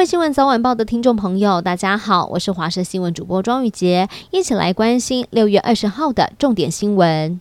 位新闻早晚报的听众朋友，大家好，我是华视新闻主播庄玉洁，一起来关心六月二十号的重点新闻。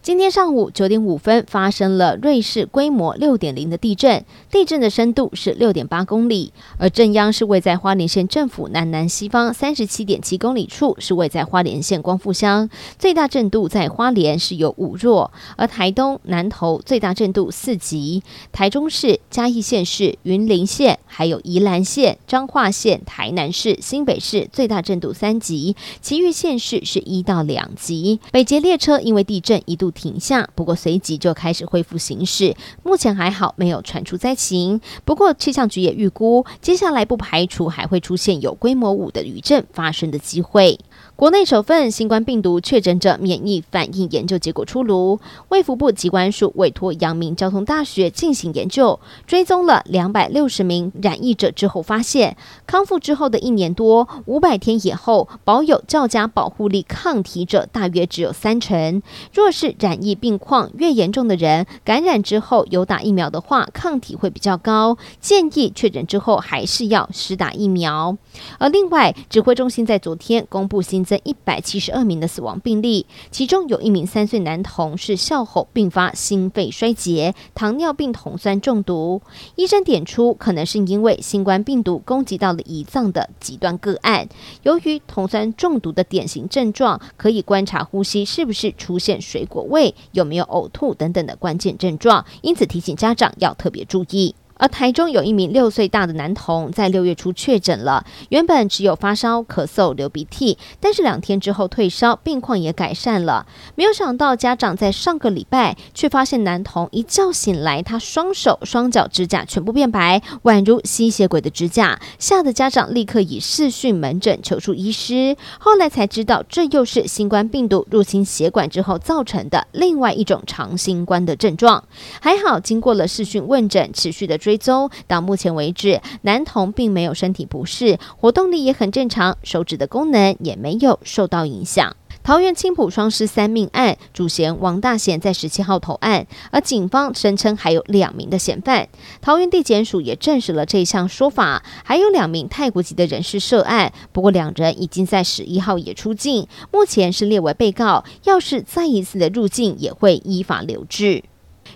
今天上午九点五分，发生了瑞士规模六点零的地震，地震的深度是六点八公里，而震央是位在花莲县政府南南西方三十七点七公里处，是位在花莲县光复乡，最大震度在花莲是有五弱，而台东南投最大震度四级，台中市、嘉义县市、云林县、还有宜兰县、彰化县、台南市、新北市最大震度三级，其余县市是一到两级。北捷列车因为地震一度停下，不过随即就开始恢复行驶。目前还好，没有传出灾情。不过气象局也预估，接下来不排除还会出现有规模五的余震发生的机会。国内首份新冠病毒确诊者免疫反应研究结果出炉，卫福部疾管署委托阳明交通大学进行研究，追踪了两百六十名染疫者之后，发现康复之后的一年多五百天以后，保有较佳保护力抗体者大约只有三成。若是染疫病况越严重的人，感染之后有打疫苗的话，抗体会比较高，建议确诊之后还是要施打疫苗。而另外，指挥中心在昨天公布新增一百七十二名的死亡病例，其中有一名三岁男童是笑吼并发心肺衰竭、糖尿病酮酸中毒。医生点出，可能是因为新冠病毒攻击到了胰脏的极端个案。由于酮酸中毒的典型症状，可以观察呼吸是不是出现水果味，有没有呕吐等等的关键症状，因此提醒家长要特别注意。而台中有一名六岁大的男童在六月初确诊了，原本只有发烧、咳嗽、流鼻涕，但是两天之后退烧，病况也改善了。没有想到家长在上个礼拜却发现男童一觉醒来，他双手双脚指甲全部变白，宛如吸血鬼的指甲，吓得家长立刻以视讯门诊求助医师。后来才知道，这又是新冠病毒入侵血管之后造成的另外一种长新冠的症状。还好经过了视讯问诊，持续的。追踪到目前为止，男童并没有身体不适，活动力也很正常，手指的功能也没有受到影响。桃园青埔双尸三命案主嫌王大贤在十七号投案，而警方声称还有两名的嫌犯。桃园地检署也证实了这项说法，还有两名泰国籍的人士涉案，不过两人已经在十一号也出境，目前是列为被告。要是再一次的入境，也会依法留置。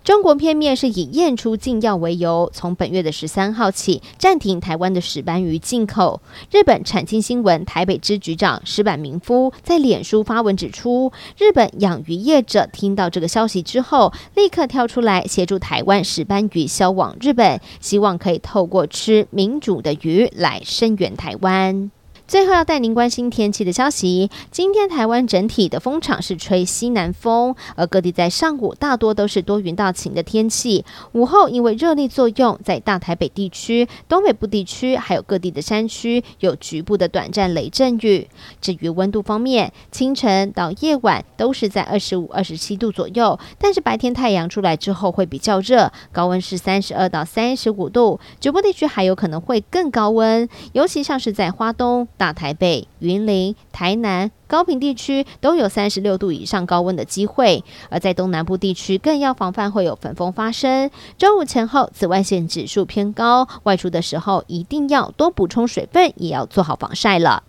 中国片面是以验出禁药为由，从本月的十三号起暂停台湾的石斑鱼进口。日本产经新闻台北支局长石坂明夫在脸书发文指出，日本养鱼业者听到这个消息之后，立刻跳出来协助台湾石斑鱼销往日本，希望可以透过吃民主的鱼来声援台湾。最后要带您关心天气的消息。今天台湾整体的风场是吹西南风，而各地在上午大多都是多云到晴的天气。午后因为热力作用，在大台北地区、东北部地区还有各地的山区有局部的短暂雷阵雨。至于温度方面，清晨到夜晚都是在二十五、二十七度左右，但是白天太阳出来之后会比较热，高温是三十二到三十五度。局部地区还有可能会更高温，尤其像是在花东。大台北、云林、台南、高屏地区都有三十六度以上高温的机会，而在东南部地区更要防范会有焚风发生。中午前后紫外线指数偏高，外出的时候一定要多补充水分，也要做好防晒了。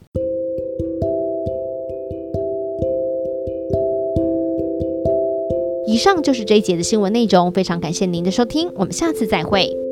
以上就是这一节的新闻内容，非常感谢您的收听，我们下次再会。